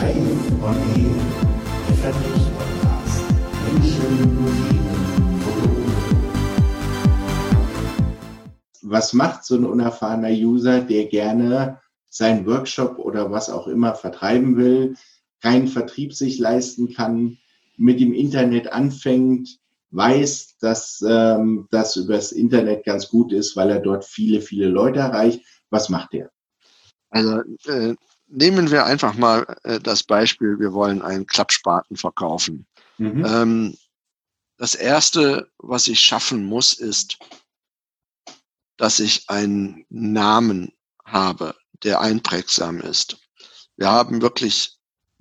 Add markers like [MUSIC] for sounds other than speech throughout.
Live on Air, der Vertriebspodcast. Menschen. Was macht so ein unerfahrener User, der gerne seinen Workshop oder was auch immer vertreiben will, keinen Vertrieb sich leisten kann, mit dem Internet anfängt, weiß, dass ähm, das übers Internet ganz gut ist, weil er dort viele, viele Leute erreicht. Was macht er? Also äh, nehmen wir einfach mal äh, das Beispiel, wir wollen einen Klappspaten verkaufen. Mhm. Ähm, das Erste, was ich schaffen muss, ist, dass ich einen Namen habe, der einprägsam ist. Wir haben wirklich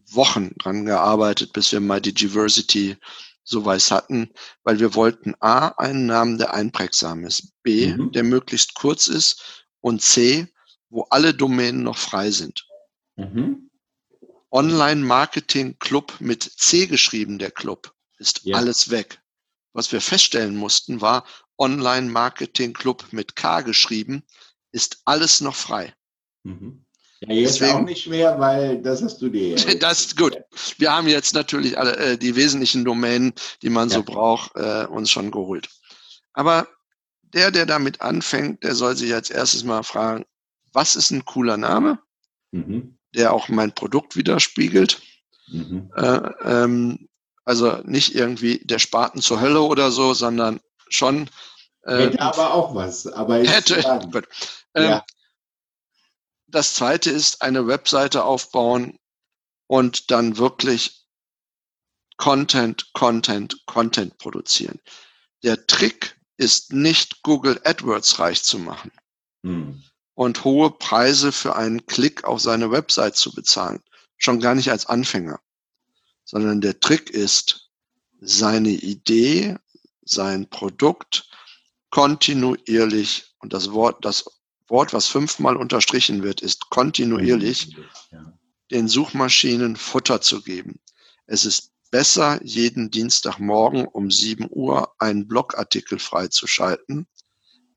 Wochen dran gearbeitet, bis wir mal die Diversity so weiß hatten, weil wir wollten A, einen Namen, der einprägsam ist, B, mhm. der möglichst kurz ist und C, wo alle Domänen noch frei sind. Mhm. Online-Marketing-Club mit C geschrieben, der Club, ist ja. alles weg. Was wir feststellen mussten, war Online-Marketing-Club mit K geschrieben, ist alles noch frei. Mhm. Ja, jetzt Deswegen, auch nicht mehr, weil das hast du dir. [LAUGHS] das ist gut. [LAUGHS] Wir haben jetzt natürlich alle äh, die wesentlichen Domänen, die man ja. so braucht, äh, uns schon geholt. Aber der, der damit anfängt, der soll sich als erstes mal fragen, was ist ein cooler Name, mhm. Der auch mein Produkt widerspiegelt. Mhm. Äh, ähm, also nicht irgendwie der Spaten zur Hölle oder so, sondern schon. Äh, hätte aber auch was. Aber hätte. [LAUGHS] Ähm, ja. Das zweite ist eine Webseite aufbauen und dann wirklich Content, Content, Content produzieren. Der Trick ist nicht Google AdWords reich zu machen hm. Und hohe Preise für einen Klick auf seine Website zu bezahlen. Schon gar nicht als Anfänger, sondern der Trick ist, seine Idee, sein Produkt kontinuierlich und das Wort, das Wort, was fünfmal unterstrichen wird, ist kontinuierlich den Suchmaschinen Futter zu geben. Es ist besser, jeden Dienstagmorgen um 7 Uhr einen Blogartikel freizuschalten,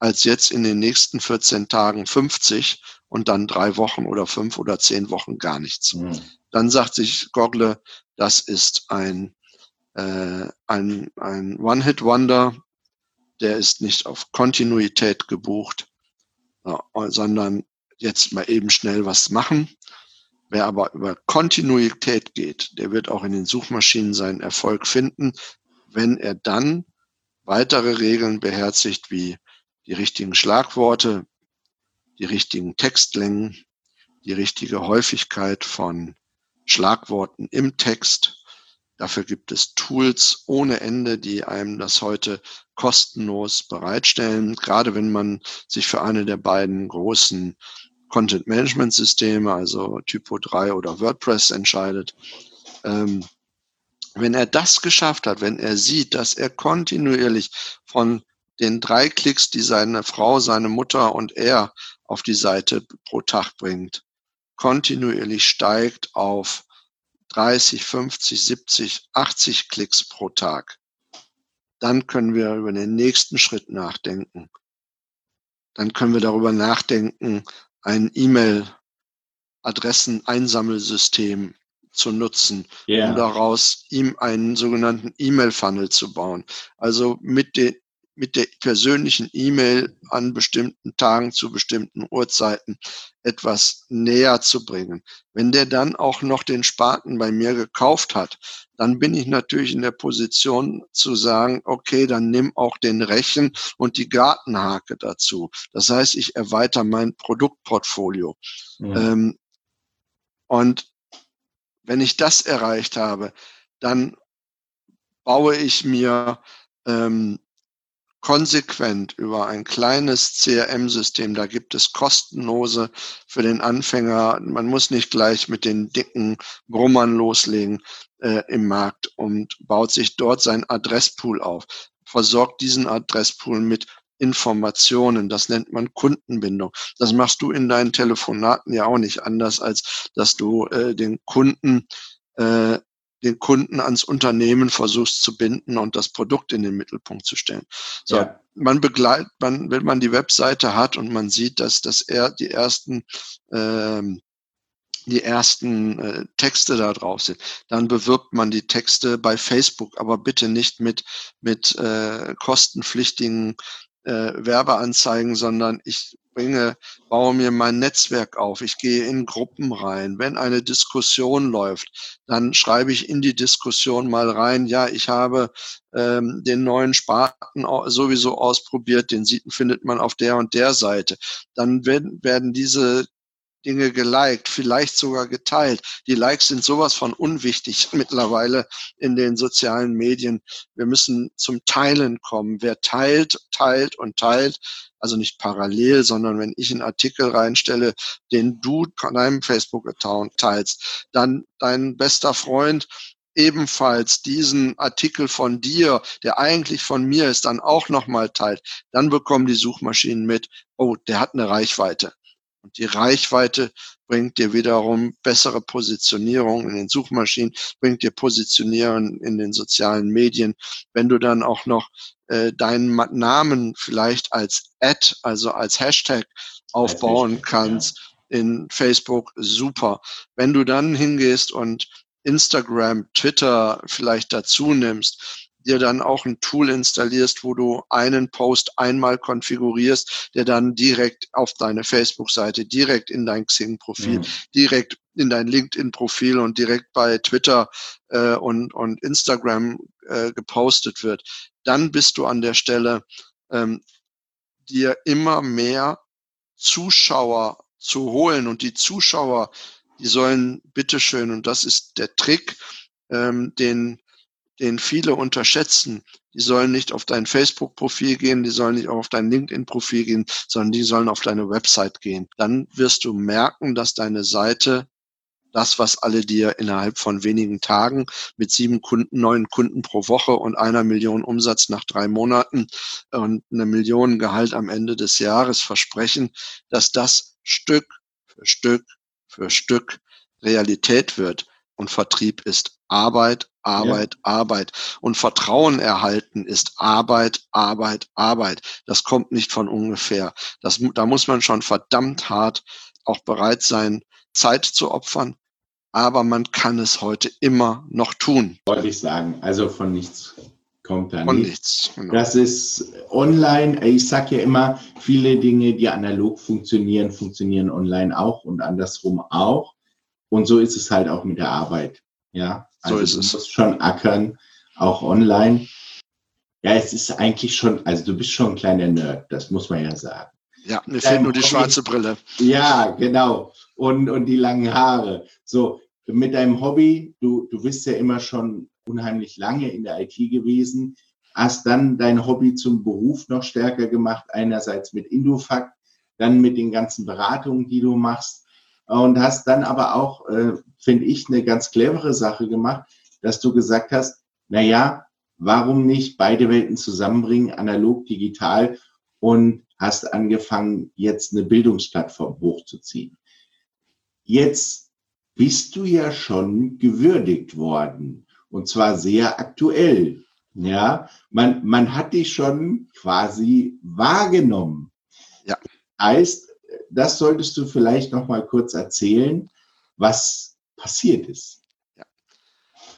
als jetzt in den nächsten 14 Tagen 50 und dann drei Wochen oder fünf oder zehn Wochen gar nichts. Mhm. Dann sagt sich Google, das ist ein, äh, ein, ein One-Hit-Wonder, der ist nicht auf Kontinuität gebucht sondern jetzt mal eben schnell was machen. Wer aber über Kontinuität geht, der wird auch in den Suchmaschinen seinen Erfolg finden, wenn er dann weitere Regeln beherzigt, wie die richtigen Schlagworte, die richtigen Textlängen, die richtige Häufigkeit von Schlagworten im Text, Dafür gibt es Tools ohne Ende, die einem das heute kostenlos bereitstellen. Gerade wenn man sich für eine der beiden großen Content Management Systeme, also Typo 3 oder WordPress entscheidet. Ähm, wenn er das geschafft hat, wenn er sieht, dass er kontinuierlich von den drei Klicks, die seine Frau, seine Mutter und er auf die Seite pro Tag bringt, kontinuierlich steigt auf 30, 50, 70, 80 Klicks pro Tag, dann können wir über den nächsten Schritt nachdenken. Dann können wir darüber nachdenken, ein E-Mail-Adressen-Einsammelsystem zu nutzen, yeah. um daraus ihm einen sogenannten E-Mail-Funnel zu bauen. Also mit den mit der persönlichen E-Mail an bestimmten Tagen zu bestimmten Uhrzeiten etwas näher zu bringen. Wenn der dann auch noch den Spaten bei mir gekauft hat, dann bin ich natürlich in der Position zu sagen, okay, dann nimm auch den Rechen und die Gartenhake dazu. Das heißt, ich erweitere mein Produktportfolio. Ja. Ähm, und wenn ich das erreicht habe, dann baue ich mir ähm, konsequent über ein kleines CRM-System. Da gibt es kostenlose für den Anfänger. Man muss nicht gleich mit den dicken Brummern loslegen äh, im Markt und baut sich dort sein Adresspool auf. Versorgt diesen Adresspool mit Informationen. Das nennt man Kundenbindung. Das machst du in deinen Telefonaten ja auch nicht anders, als dass du äh, den Kunden äh, den Kunden ans Unternehmen versuchst zu binden und das Produkt in den Mittelpunkt zu stellen. So, ja. man begleitet, man, wenn man die Webseite hat und man sieht, dass, dass er die ersten ähm, die ersten äh, Texte da drauf sind. Dann bewirbt man die Texte bei Facebook, aber bitte nicht mit, mit äh, kostenpflichtigen äh, Werbeanzeigen, sondern ich bringe, baue mir mein Netzwerk auf. Ich gehe in Gruppen rein. Wenn eine Diskussion läuft, dann schreibe ich in die Diskussion mal rein, ja, ich habe ähm, den neuen Spaten sowieso ausprobiert, den sieht, findet man auf der und der Seite. Dann werden, werden diese Dinge geliked, vielleicht sogar geteilt. Die Likes sind sowas von unwichtig [LAUGHS] mittlerweile in den sozialen Medien. Wir müssen zum Teilen kommen. Wer teilt, teilt und teilt, also nicht parallel, sondern wenn ich einen Artikel reinstelle, den du an deinem Facebook-Account teilst, dann dein bester Freund ebenfalls diesen Artikel von dir, der eigentlich von mir ist, dann auch nochmal teilt, dann bekommen die Suchmaschinen mit, oh, der hat eine Reichweite. Und die Reichweite bringt dir wiederum bessere Positionierung in den Suchmaschinen, bringt dir Positionierung in den sozialen Medien. Wenn du dann auch noch äh, deinen Namen vielleicht als Ad, also als Hashtag aufbauen Hashtag, kannst ja. in Facebook, super. Wenn du dann hingehst und Instagram, Twitter vielleicht dazu nimmst, dir dann auch ein Tool installierst, wo du einen Post einmal konfigurierst, der dann direkt auf deine Facebook-Seite, direkt in dein Xing-Profil, mhm. direkt in dein LinkedIn-Profil und direkt bei Twitter äh, und, und Instagram äh, gepostet wird, dann bist du an der Stelle, ähm, dir immer mehr Zuschauer zu holen. Und die Zuschauer, die sollen bitteschön, und das ist der Trick, ähm, den den viele unterschätzen. Die sollen nicht auf dein Facebook-Profil gehen, die sollen nicht auf dein LinkedIn-Profil gehen, sondern die sollen auf deine Website gehen. Dann wirst du merken, dass deine Seite das, was alle dir innerhalb von wenigen Tagen mit sieben Kunden, neun Kunden pro Woche und einer Million Umsatz nach drei Monaten und eine Million Gehalt am Ende des Jahres versprechen, dass das Stück für Stück für Stück Realität wird. Und Vertrieb ist Arbeit, Arbeit, ja. Arbeit. Und Vertrauen erhalten ist Arbeit, Arbeit, Arbeit. Das kommt nicht von ungefähr. Das, da muss man schon verdammt hart auch bereit sein, Zeit zu opfern. Aber man kann es heute immer noch tun. Wollte ich sagen. Also von nichts kommt da von nichts. Genau. Das ist online. Ich sage ja immer, viele Dinge, die analog funktionieren, funktionieren online auch und andersrum auch. Und so ist es halt auch mit der Arbeit. Ja, also so ist du es. musst schon ackern, auch online. Ja, es ist eigentlich schon, also du bist schon ein kleiner Nerd, das muss man ja sagen. Ja, mir fehlt nur die schwarze Brille. Ja, genau. Und, und die langen Haare. So, mit deinem Hobby, du, du bist ja immer schon unheimlich lange in der IT gewesen, hast dann dein Hobby zum Beruf noch stärker gemacht, einerseits mit Indofact, dann mit den ganzen Beratungen, die du machst und hast dann aber auch, äh, finde ich, eine ganz clevere Sache gemacht, dass du gesagt hast, na ja, warum nicht beide Welten zusammenbringen, analog, digital und hast angefangen, jetzt eine Bildungsplattform hochzuziehen. Jetzt bist du ja schon gewürdigt worden und zwar sehr aktuell. Ja, man, man hat dich schon quasi wahrgenommen. Ja. Heißt, das solltest du vielleicht noch mal kurz erzählen, was passiert ist. Ja.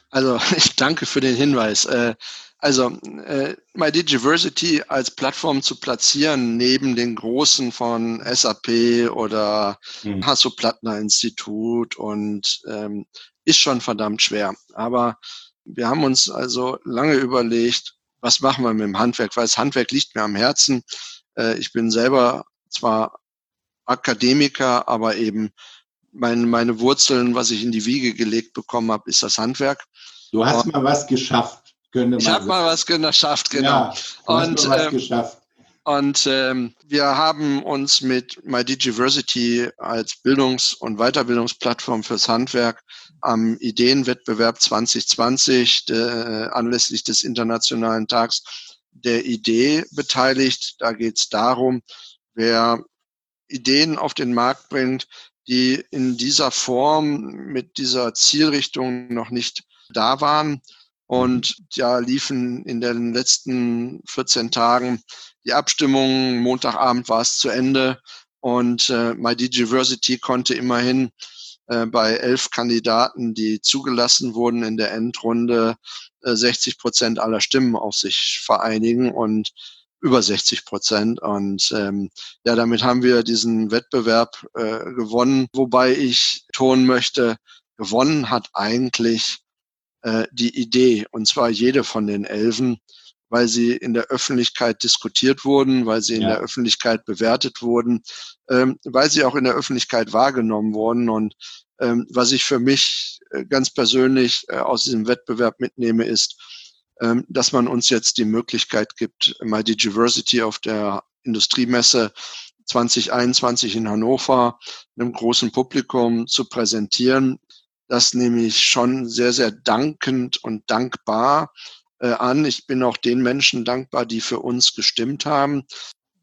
Also [LAUGHS] ich danke für den Hinweis. Äh, also äh, MyDigiversity als Plattform zu platzieren neben den großen von SAP oder hm. Hasso-Plattner Institut und ähm, ist schon verdammt schwer. Aber wir haben uns also lange überlegt, was machen wir mit dem Handwerk, weil das Handwerk liegt mir am Herzen. Äh, ich bin selber zwar Akademiker, aber eben meine, meine Wurzeln, was ich in die Wiege gelegt bekommen habe, ist das Handwerk. Du hast und, mal was geschafft, könnte man Ich habe mal was geschafft, genau. Ja, und, ähm, geschafft. Und ähm, wir haben uns mit MyDigiversity als Bildungs- und Weiterbildungsplattform fürs Handwerk am Ideenwettbewerb 2020 de, äh, anlässlich des Internationalen Tags der Idee beteiligt. Da geht es darum, wer Ideen auf den Markt bringt, die in dieser Form mit dieser Zielrichtung noch nicht da waren. Und ja, liefen in den letzten 14 Tagen die Abstimmungen. Montagabend war es zu Ende und äh, My Digiversity konnte immerhin äh, bei elf Kandidaten, die zugelassen wurden in der Endrunde, äh, 60 Prozent aller Stimmen auf sich vereinigen und über 60 Prozent. Und ähm, ja, damit haben wir diesen Wettbewerb äh, gewonnen, wobei ich tun möchte, gewonnen hat eigentlich äh, die Idee, und zwar jede von den Elfen, weil sie in der Öffentlichkeit diskutiert wurden, weil sie in ja. der Öffentlichkeit bewertet wurden, ähm, weil sie auch in der Öffentlichkeit wahrgenommen wurden. Und ähm, was ich für mich äh, ganz persönlich äh, aus diesem Wettbewerb mitnehme, ist, dass man uns jetzt die Möglichkeit gibt, mal die Diversity auf der Industriemesse 2021 in Hannover einem großen Publikum zu präsentieren. Das nehme ich schon sehr, sehr dankend und dankbar äh, an. Ich bin auch den Menschen dankbar, die für uns gestimmt haben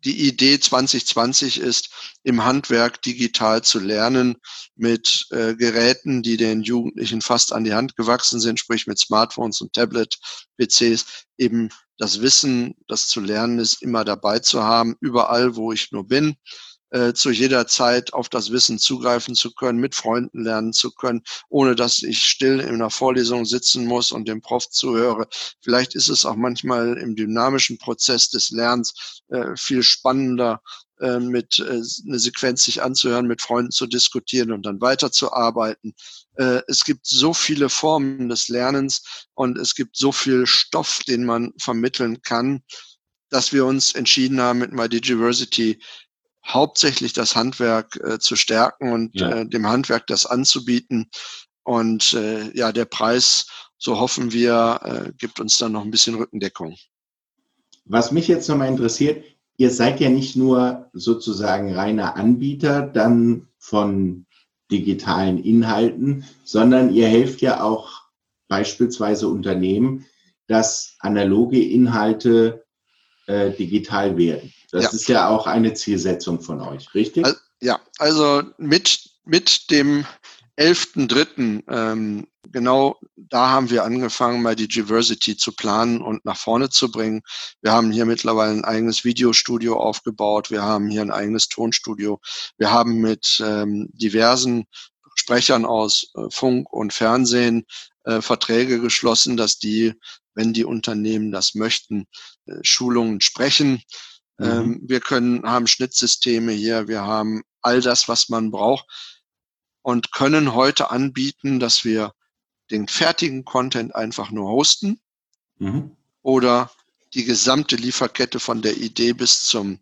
die Idee 2020 ist, im Handwerk digital zu lernen mit äh, Geräten, die den Jugendlichen fast an die Hand gewachsen sind, sprich mit Smartphones und Tablet-PCs, eben das Wissen, das zu lernen ist, immer dabei zu haben, überall, wo ich nur bin äh, zu jeder Zeit auf das Wissen zugreifen zu können, mit Freunden lernen zu können, ohne dass ich still in einer Vorlesung sitzen muss und dem Prof zuhöre. Vielleicht ist es auch manchmal im dynamischen Prozess des Lernens äh, viel spannender, äh, mit äh, eine Sequenz sich anzuhören, mit Freunden zu diskutieren und dann weiterzuarbeiten. Äh, es gibt so viele Formen des Lernens und es gibt so viel Stoff, den man vermitteln kann, dass wir uns entschieden haben, mit MyDigiversity hauptsächlich das Handwerk äh, zu stärken und ja. äh, dem Handwerk das anzubieten. Und äh, ja, der Preis, so hoffen wir, äh, gibt uns dann noch ein bisschen Rückendeckung. Was mich jetzt nochmal interessiert, ihr seid ja nicht nur sozusagen reiner Anbieter dann von digitalen Inhalten, sondern ihr helft ja auch beispielsweise Unternehmen, dass analoge Inhalte äh, digital werden. Das ja. ist ja auch eine Zielsetzung von euch, richtig? Also, ja, also mit, mit dem 11.3., ähm, genau da haben wir angefangen, mal die Diversity zu planen und nach vorne zu bringen. Wir haben hier mittlerweile ein eigenes Videostudio aufgebaut. Wir haben hier ein eigenes Tonstudio. Wir haben mit ähm, diversen Sprechern aus äh, Funk und Fernsehen äh, Verträge geschlossen, dass die, wenn die Unternehmen das möchten, äh, Schulungen sprechen. Mhm. Ähm, wir können, haben Schnittsysteme hier, wir haben all das, was man braucht und können heute anbieten, dass wir den fertigen Content einfach nur hosten mhm. oder die gesamte Lieferkette von der Idee bis zum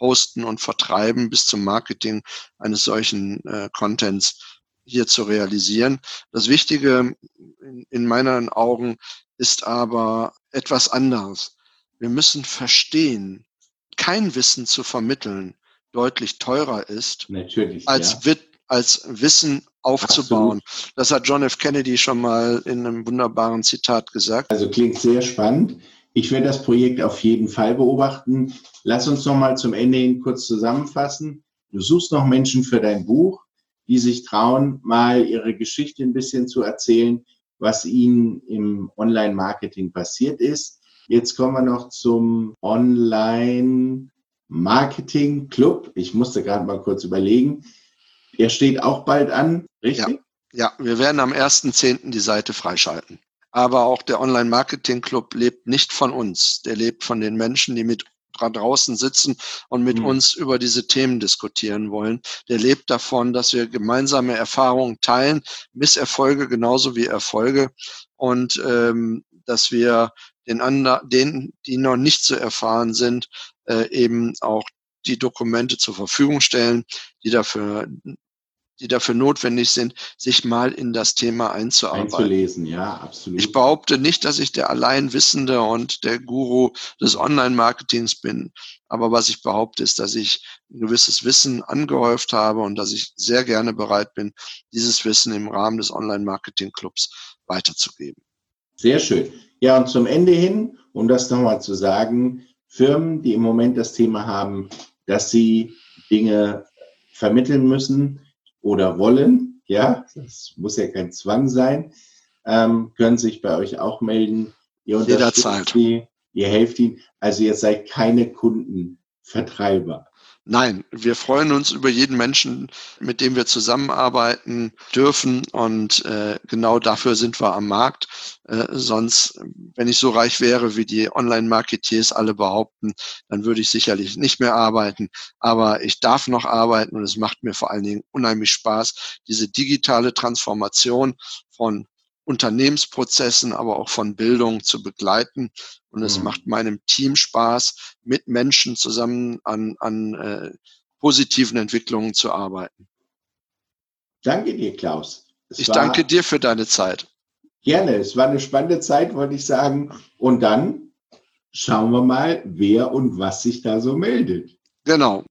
Hosten und Vertreiben bis zum Marketing eines solchen äh, Contents hier zu realisieren. Das Wichtige in, in meinen Augen ist aber etwas anderes. Wir müssen verstehen, kein Wissen zu vermitteln deutlich teurer ist, Natürlich, als, ja. als Wissen aufzubauen. Absolut. Das hat John F. Kennedy schon mal in einem wunderbaren Zitat gesagt. Also klingt sehr spannend. Ich werde das Projekt auf jeden Fall beobachten. Lass uns noch mal zum Ende hin kurz zusammenfassen. Du suchst noch Menschen für dein Buch, die sich trauen, mal ihre Geschichte ein bisschen zu erzählen, was ihnen im Online-Marketing passiert ist. Jetzt kommen wir noch zum Online-Marketing-Club. Ich musste gerade mal kurz überlegen. Der steht auch bald an, richtig? Ja, ja wir werden am 1.10. die Seite freischalten. Aber auch der Online-Marketing-Club lebt nicht von uns. Der lebt von den Menschen, die mit draußen sitzen und mit mhm. uns über diese Themen diskutieren wollen. Der lebt davon, dass wir gemeinsame Erfahrungen teilen, Misserfolge genauso wie Erfolge und ähm, dass wir den anderen, denen, die noch nicht so erfahren sind, äh, eben auch die Dokumente zur Verfügung stellen, die dafür, die dafür notwendig sind, sich mal in das Thema einzuarbeiten. Einzulesen, ja, absolut. Ich behaupte nicht, dass ich der Alleinwissende und der Guru des Online-Marketings bin. Aber was ich behaupte, ist, dass ich ein gewisses Wissen angehäuft habe und dass ich sehr gerne bereit bin, dieses Wissen im Rahmen des Online-Marketing-Clubs weiterzugeben. Sehr schön. Ja, und zum Ende hin, um das nochmal zu sagen, Firmen, die im Moment das Thema haben, dass sie Dinge vermitteln müssen oder wollen, ja, das muss ja kein Zwang sein, ähm, können sich bei euch auch melden. Ihr Jederzeit. Sie, ihr helft ihnen. Also ihr seid keine Kundenvertreiber. Nein, wir freuen uns über jeden Menschen, mit dem wir zusammenarbeiten dürfen. Und äh, genau dafür sind wir am Markt. Äh, sonst, wenn ich so reich wäre, wie die Online-Marketeers alle behaupten, dann würde ich sicherlich nicht mehr arbeiten. Aber ich darf noch arbeiten und es macht mir vor allen Dingen unheimlich Spaß, diese digitale Transformation von Unternehmensprozessen, aber auch von Bildung zu begleiten. Und es mhm. macht meinem Team Spaß, mit Menschen zusammen an, an äh, positiven Entwicklungen zu arbeiten. Danke dir, Klaus. Es ich danke dir für deine Zeit. Gerne, es war eine spannende Zeit, wollte ich sagen. Und dann schauen wir mal, wer und was sich da so meldet. Genau.